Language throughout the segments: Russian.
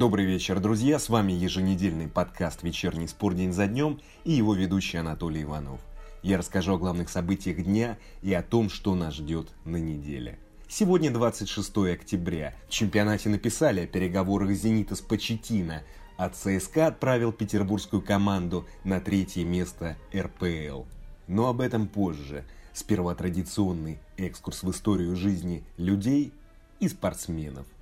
Добрый вечер, друзья! С вами еженедельный подкаст «Вечерний спор день за днем» и его ведущий Анатолий Иванов. Я расскажу о главных событиях дня и о том, что нас ждет на неделе. Сегодня 26 октября. В чемпионате написали о переговорах «Зенита» с Почетино, а ЦСКА отправил петербургскую команду на третье место РПЛ. Но об этом позже. Сперва традиционный экскурс в историю жизни людей и спортсменов –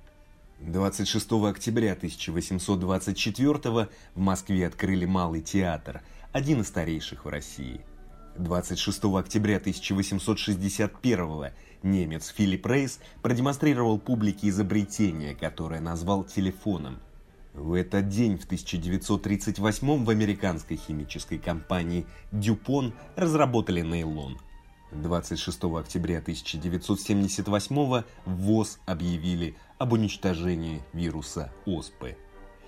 26 октября 1824 в Москве открыли Малый театр, один из старейших в России. 26 октября 1861 немец Филипп Рейс продемонстрировал публике изобретение, которое назвал телефоном. В этот день, в 1938 в американской химической компании Дюпон разработали нейлон – 26 октября 1978 ВОЗ объявили об уничтожении вируса ОСПы.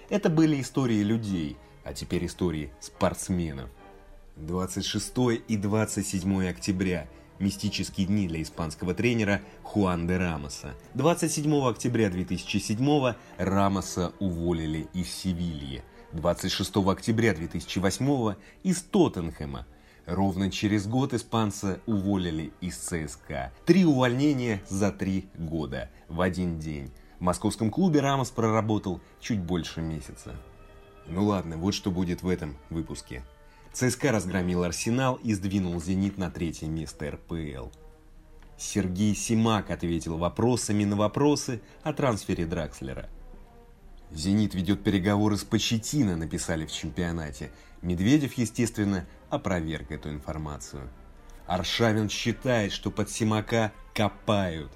Это были истории людей, а теперь истории спортсменов. 26 и 27 октября – мистические дни для испанского тренера Хуан де Рамоса. 27 октября 2007 Рамоса уволили из Севильи. 26 октября 2008 из Тоттенхэма. Ровно через год испанца уволили из ЦСКА. Три увольнения за три года в один день. В московском клубе Рамос проработал чуть больше месяца. Ну ладно, вот что будет в этом выпуске. ЦСКА разгромил Арсенал и сдвинул «Зенит» на третье место РПЛ. Сергей Симак ответил вопросами на вопросы о трансфере Дракслера. «Зенит» ведет переговоры с Почетино, написали в чемпионате. Медведев, естественно, опроверг эту информацию. Аршавин считает, что под Симака копают.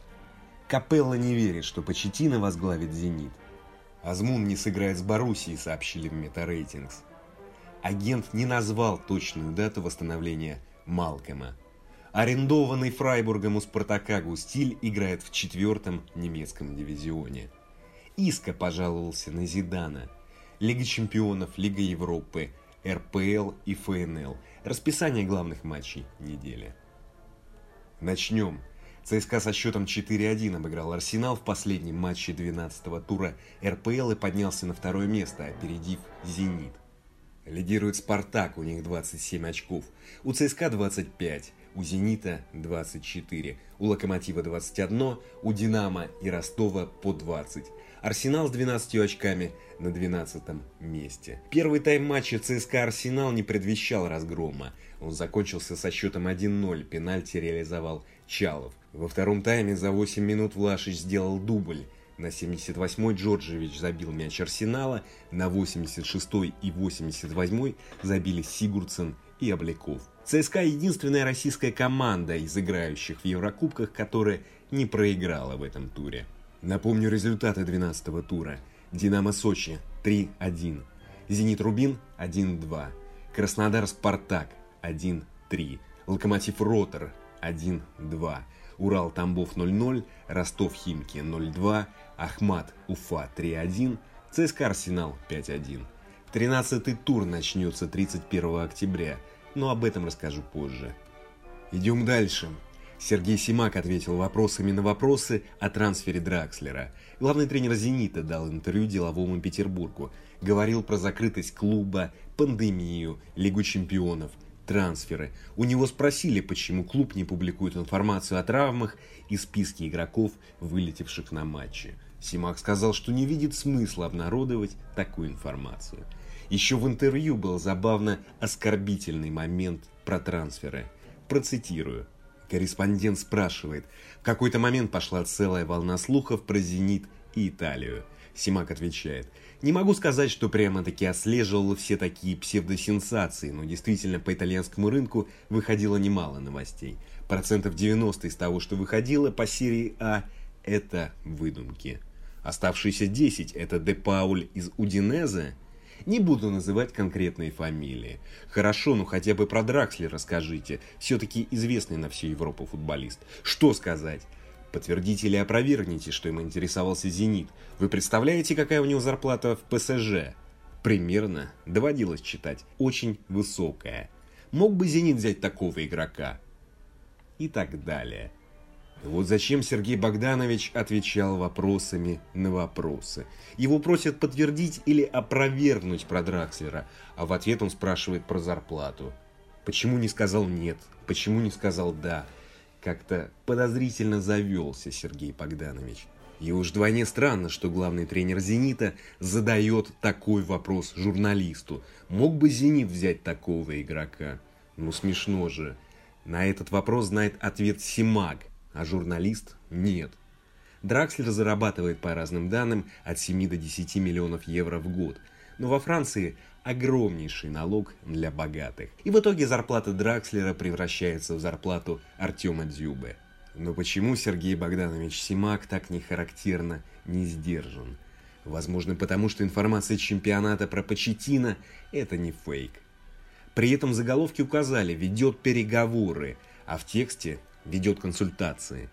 Капелла не верит, что Почетина возглавит «Зенит». Азмун не сыграет с Боруссией, сообщили в Метарейтингс. Агент не назвал точную дату восстановления Малкома. Арендованный Фрайбургом у Спартака Густиль играет в четвертом немецком дивизионе. Иска пожаловался на Зидана. Лига чемпионов, Лига Европы, РПЛ и ФНЛ. Расписание главных матчей недели. Начнем. ЦСКА со счетом 4-1 обыграл Арсенал в последнем матче 12-го тура РПЛ и поднялся на второе место, опередив «Зенит». Лидирует «Спартак», у них 27 очков, у ЦСКА 25, у «Зенита» 24, у «Локомотива» 21, у «Динамо» и «Ростова» по 20. Арсенал с 12 очками на 12 месте. Первый тайм матча ЦСКА Арсенал не предвещал разгрома. Он закончился со счетом 1-0, пенальти реализовал Чалов. Во втором тайме за 8 минут Влашич сделал дубль. На 78-й Джорджевич забил мяч Арсенала, на 86-й и 88-й забили Сигурдсен и Обляков. ЦСКА единственная российская команда из играющих в Еврокубках, которая не проиграла в этом туре. Напомню результаты 12-го тура. Динамо Сочи 3-1, Зенит Рубин 1-2, Краснодар Спартак 1-3, Локомотив Ротор 1-2, Урал Тамбов 0-0, Ростов Химки 0-2, Ахмат Уфа 3-1, ЦСКА Арсенал 5-1. 13-й тур начнется 31 октября, но об этом расскажу позже. Идем дальше. Сергей Симак ответил вопросами на вопросы о трансфере Дракслера. Главный тренер «Зенита» дал интервью деловому Петербургу. Говорил про закрытость клуба, пандемию, Лигу чемпионов – трансферы. У него спросили, почему клуб не публикует информацию о травмах и списке игроков, вылетевших на матче. Симак сказал, что не видит смысла обнародовать такую информацию. Еще в интервью был забавно оскорбительный момент про трансферы. Процитирую. Корреспондент спрашивает, в какой-то момент пошла целая волна слухов про «Зенит» и Италию. Симак отвечает, не могу сказать, что прямо-таки отслеживал все такие псевдосенсации, но действительно по итальянскому рынку выходило немало новостей. Процентов 90 из того, что выходило по серии А, это выдумки. Оставшиеся 10 это Де Пауль из Удинезе. Не буду называть конкретные фамилии. Хорошо, ну хотя бы про Драксли расскажите. Все-таки известный на всю Европу футболист. Что сказать? Подтвердите или опровергните, что им интересовался «Зенит». Вы представляете, какая у него зарплата в ПСЖ? Примерно, доводилось читать, очень высокая. Мог бы «Зенит» взять такого игрока? И так далее. Вот зачем Сергей Богданович отвечал вопросами на вопросы. Его просят подтвердить или опровергнуть про Дракслера, а в ответ он спрашивает про зарплату. Почему не сказал «нет», почему не сказал «да». Как-то подозрительно завелся Сергей Богданович. И уж вдвойне странно, что главный тренер «Зенита» задает такой вопрос журналисту. Мог бы «Зенит» взять такого игрока? Ну смешно же. На этот вопрос знает ответ Симак, а журналист – нет. Дракслер зарабатывает по разным данным от 7 до 10 миллионов евро в год. Но во Франции огромнейший налог для богатых. И в итоге зарплата Дракслера превращается в зарплату Артема Дзюбе. Но почему Сергей Богданович Симак так не характерно не сдержан? Возможно, потому что информация чемпионата про Почетина – это не фейк. При этом заголовки указали «ведет переговоры», а в тексте «ведет консультации».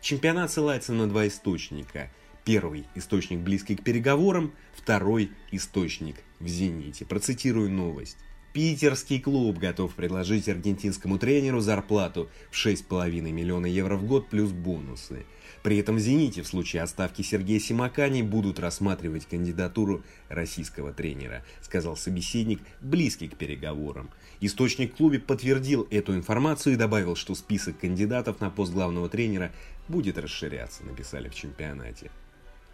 Чемпионат ссылается на два источника. Первый – источник близкий к переговорам, второй – источник в «Зените». Процитирую новость. Питерский клуб готов предложить аргентинскому тренеру зарплату в 6,5 миллиона евро в год плюс бонусы. При этом в «Зените» в случае отставки Сергея Симакани будут рассматривать кандидатуру российского тренера, сказал собеседник, близкий к переговорам. Источник клубе подтвердил эту информацию и добавил, что список кандидатов на пост главного тренера будет расширяться, написали в чемпионате.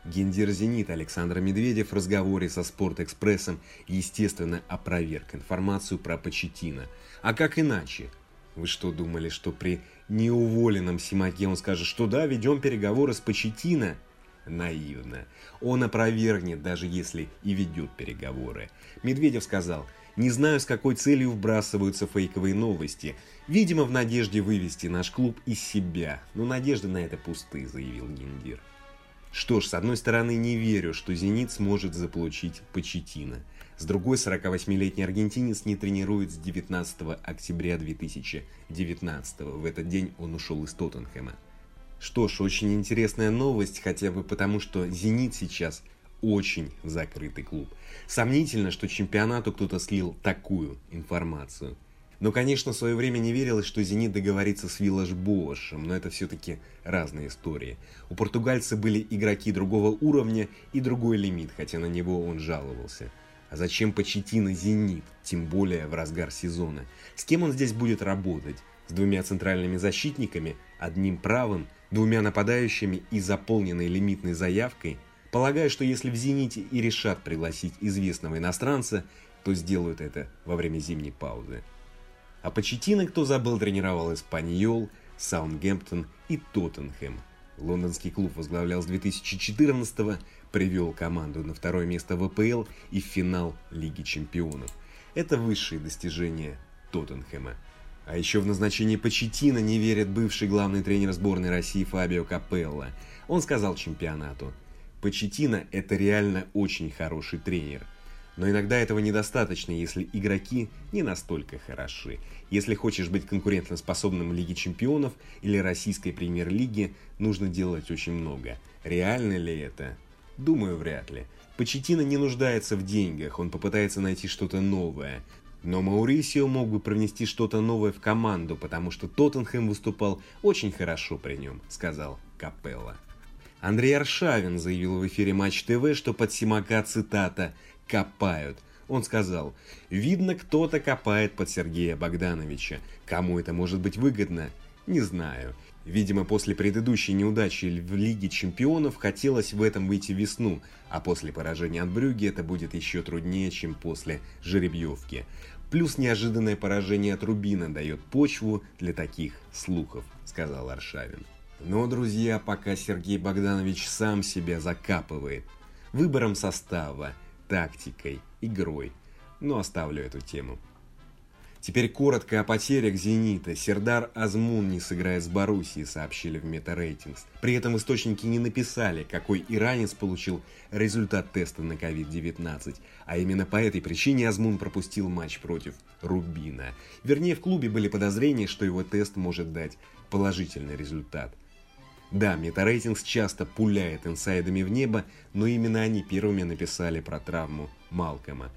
Гендир «Зенит» Александр Медведев в разговоре со «Спортэкспрессом» естественно опроверг информацию про Почетина. А как иначе? Вы что думали, что при неуволенном Симаке он скажет, что да, ведем переговоры с Почетина? Наивно. Он опровергнет, даже если и ведет переговоры. Медведев сказал, не знаю, с какой целью вбрасываются фейковые новости. Видимо, в надежде вывести наш клуб из себя. Но надежды на это пустые, заявил Гендир. Что ж, с одной стороны, не верю, что «Зенит» сможет заполучить Почетина. С другой, 48-летний аргентинец не тренирует с 19 октября 2019. В этот день он ушел из Тоттенхэма. Что ж, очень интересная новость, хотя бы потому, что «Зенит» сейчас очень закрытый клуб. Сомнительно, что чемпионату кто-то слил такую информацию. Но, конечно, в свое время не верилось, что «Зенит» договорится с Виллаж Боашем, но это все-таки разные истории. У португальца были игроки другого уровня и другой лимит, хотя на него он жаловался. А зачем Почетина «Зенит», тем более в разгар сезона? С кем он здесь будет работать? С двумя центральными защитниками, одним правым, двумя нападающими и заполненной лимитной заявкой? Полагаю, что если в «Зените» и решат пригласить известного иностранца, то сделают это во время зимней паузы. А Почетина, кто забыл, тренировал Испаньол, Саундгемптон и Тоттенхэм. Лондонский клуб возглавлял с 2014 привел команду на второе место в АПЛ и в финал Лиги Чемпионов. Это высшие достижения Тоттенхэма. А еще в назначении Почетина не верит бывший главный тренер сборной России Фабио Капелло. Он сказал чемпионату, Почетина это реально очень хороший тренер – но иногда этого недостаточно, если игроки не настолько хороши. Если хочешь быть конкурентоспособным в Лиге Чемпионов или Российской Премьер-лиге, нужно делать очень много. Реально ли это? Думаю, вряд ли. Почетина не нуждается в деньгах, он попытается найти что-то новое. Но Маурисио мог бы привнести что-то новое в команду, потому что Тоттенхэм выступал очень хорошо при нем, сказал Капелла. Андрей Аршавин заявил в эфире Матч ТВ, что под Симака цитата копают. Он сказал, видно, кто-то копает под Сергея Богдановича. Кому это может быть выгодно? Не знаю. Видимо, после предыдущей неудачи в Лиге Чемпионов хотелось в этом выйти весну, а после поражения от Брюги это будет еще труднее, чем после жеребьевки. Плюс неожиданное поражение от Рубина дает почву для таких слухов, сказал Аршавин. Но, друзья, пока Сергей Богданович сам себя закапывает выбором состава, тактикой, игрой. Но оставлю эту тему. Теперь коротко о потерях «Зенита». Сердар Азмун не сыграет с Боруссией, сообщили в Метарейтингс. При этом источники не написали, какой иранец получил результат теста на COVID-19. А именно по этой причине Азмун пропустил матч против Рубина. Вернее, в клубе были подозрения, что его тест может дать положительный результат. Да, метарейтингс часто пуляет инсайдами в небо, но именно они первыми написали про травму Малкома.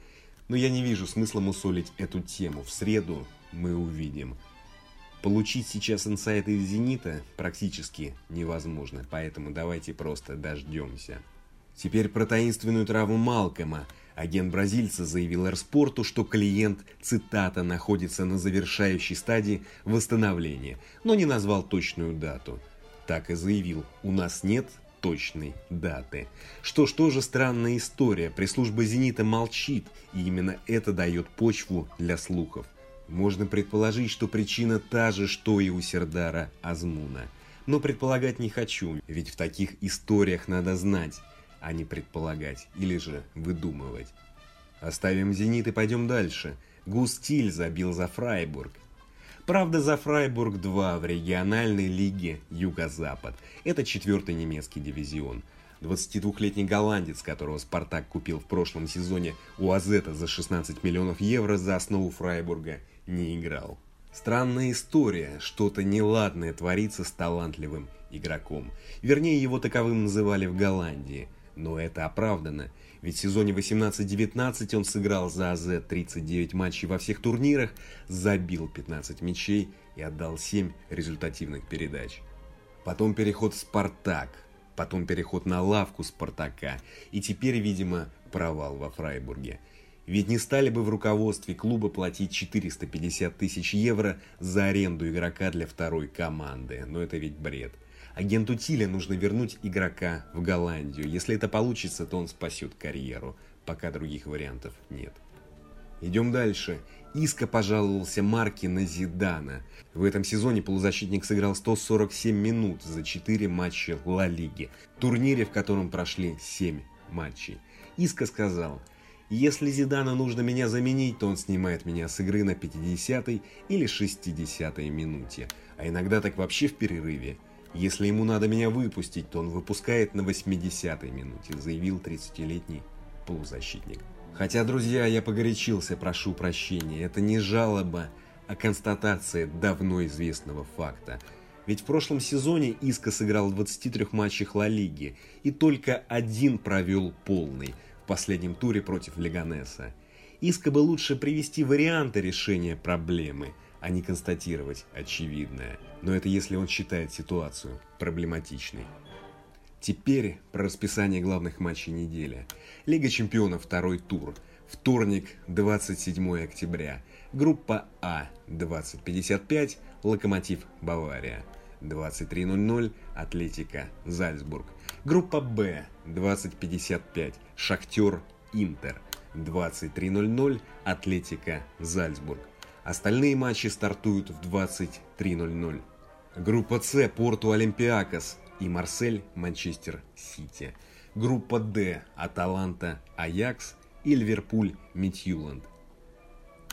Но я не вижу смысла мусолить эту тему. В среду мы увидим. Получить сейчас инсайты из «Зенита» практически невозможно, поэтому давайте просто дождемся. Теперь про таинственную травму Малкома. Агент бразильца заявил Эрспорту, что клиент, цитата, находится на завершающей стадии восстановления, но не назвал точную дату. Так и заявил, у нас нет точной даты. Что ж, тоже странная история. Пресс-служба «Зенита» молчит, и именно это дает почву для слухов. Можно предположить, что причина та же, что и у Сердара Азмуна. Но предполагать не хочу, ведь в таких историях надо знать, а не предполагать или же выдумывать. Оставим «Зенит» и пойдем дальше. Густиль забил за Фрайбург. Правда, за Фрайбург 2 в региональной лиге Юго-Запад. Это четвертый немецкий дивизион. 22-летний голландец, которого «Спартак» купил в прошлом сезоне у Азета за 16 миллионов евро за основу Фрайбурга, не играл. Странная история, что-то неладное творится с талантливым игроком. Вернее, его таковым называли в Голландии. Но это оправдано, ведь в сезоне 18-19 он сыграл за АЗ 39 матчей во всех турнирах, забил 15 мячей и отдал 7 результативных передач. Потом переход в «Спартак», потом переход на лавку «Спартака» и теперь, видимо, провал во Фрайбурге. Ведь не стали бы в руководстве клуба платить 450 тысяч евро за аренду игрока для второй команды, но это ведь бред. Агенту Тиля нужно вернуть игрока в Голландию. Если это получится, то он спасет карьеру, пока других вариантов нет. Идем дальше. Иска пожаловался Марки на Зидана. В этом сезоне полузащитник сыграл 147 минут за 4 матча Ла Лиги, турнире, в котором прошли 7 матчей. Иска сказал, если Зидана нужно меня заменить, то он снимает меня с игры на 50-й или 60-й минуте, а иногда так вообще в перерыве. Если ему надо меня выпустить, то он выпускает на 80-й минуте, заявил 30-летний полузащитник. Хотя, друзья, я погорячился, прошу прощения. Это не жалоба, а констатация давно известного факта. Ведь в прошлом сезоне Иска сыграл в 23 матчах Ла Лиги и только один провел полный в последнем туре против Леганеса. Иска бы лучше привести варианты решения проблемы – а не констатировать очевидное. Но это если он считает ситуацию проблематичной. Теперь про расписание главных матчей недели. Лига чемпионов второй тур. Вторник, 27 октября. Группа А, 20.55, Локомотив Бавария. 23.00, Атлетика Зальцбург. Группа Б, 20.55, Шахтер Интер. 23.00, Атлетика Зальцбург. Остальные матчи стартуют в 23.00. Группа С – Порту Олимпиакос и Марсель Манчестер Сити. Группа Д – Аталанта Аякс и Ливерпуль Митьюланд.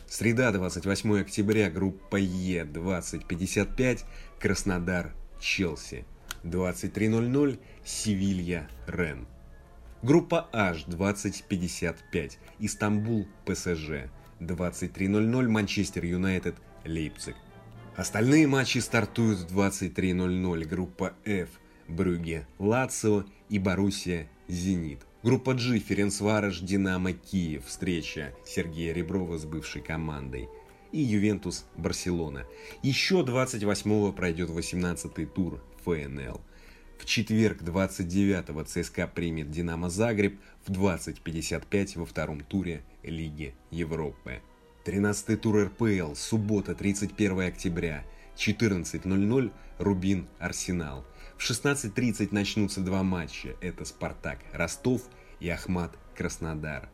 Среда, 28 октября, группа Е, 20.55, Краснодар, Челси. 23.00, Севилья, Рен. Группа H, 20.55, Истанбул, ПСЖ. 23.00 Манчестер Юнайтед, Лейпциг. Остальные матчи стартуют в 23.00. Группа F – Брюге, Лацио и Боруссия, Зенит. Группа G – Ференцварож, Динамо, Киев. Встреча Сергея Реброва с бывшей командой. И Ювентус, Барселона. Еще 28-го пройдет 18-й тур ФНЛ. В четверг 29-го ЦСКА примет Динамо Загреб в 20.55 во втором туре Лиги Европы. 13-й тур РПЛ, суббота 31 октября, 14.00 Рубин Арсенал. В 16.30 начнутся два матча. Это Спартак Ростов и Ахмат Краснодар.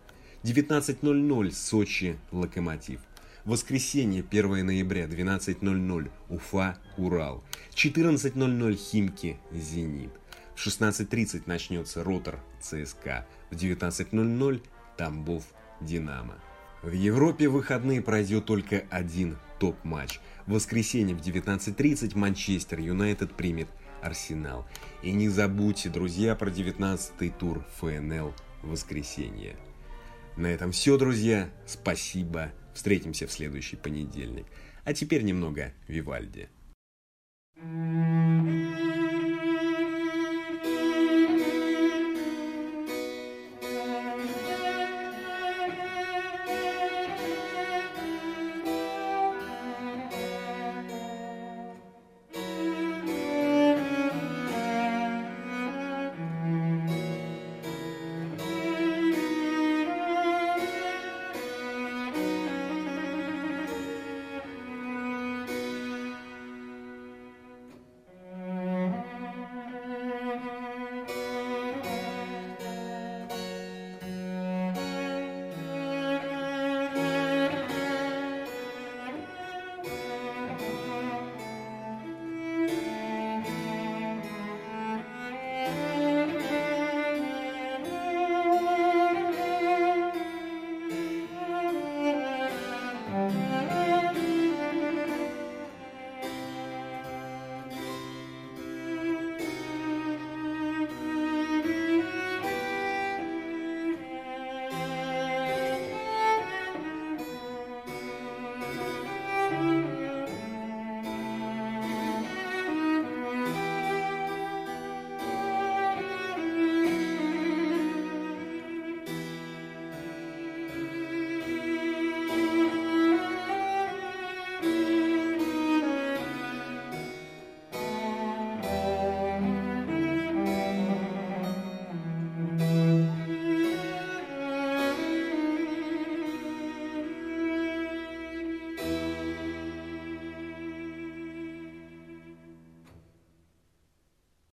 19.00 Сочи Локомотив. Воскресенье, 1 ноября, 12.00, Уфа, Урал. 14.00 Химки, Зенит. В 16.30 начнется Ротор, ЦСКА. В 19.00 Тамбов, Динамо. В Европе в выходные пройдет только один топ-матч. В воскресенье в 19.30 Манчестер Юнайтед примет Арсенал. И не забудьте, друзья, про 19-й тур ФНЛ воскресенье. На этом все, друзья. Спасибо. Встретимся в следующий понедельник. А теперь немного Вивальди. thank you